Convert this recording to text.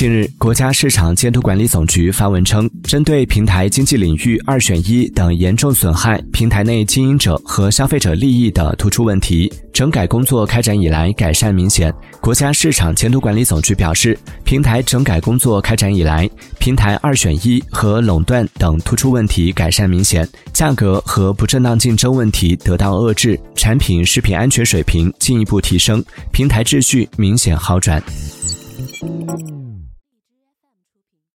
近日国家市场监督管理总局发文称针对平台经济领域二选一等严重损害平台内经营者和消费者利益的突出问题整改工作开展以来改善明显国家市场监督管理总局表示平台整改工作开展以来平台二选一和垄断等突出问题改善明显价格和不正当竞争问题得到遏制。产品食品安全水平进一步提升平台秩序明显好转。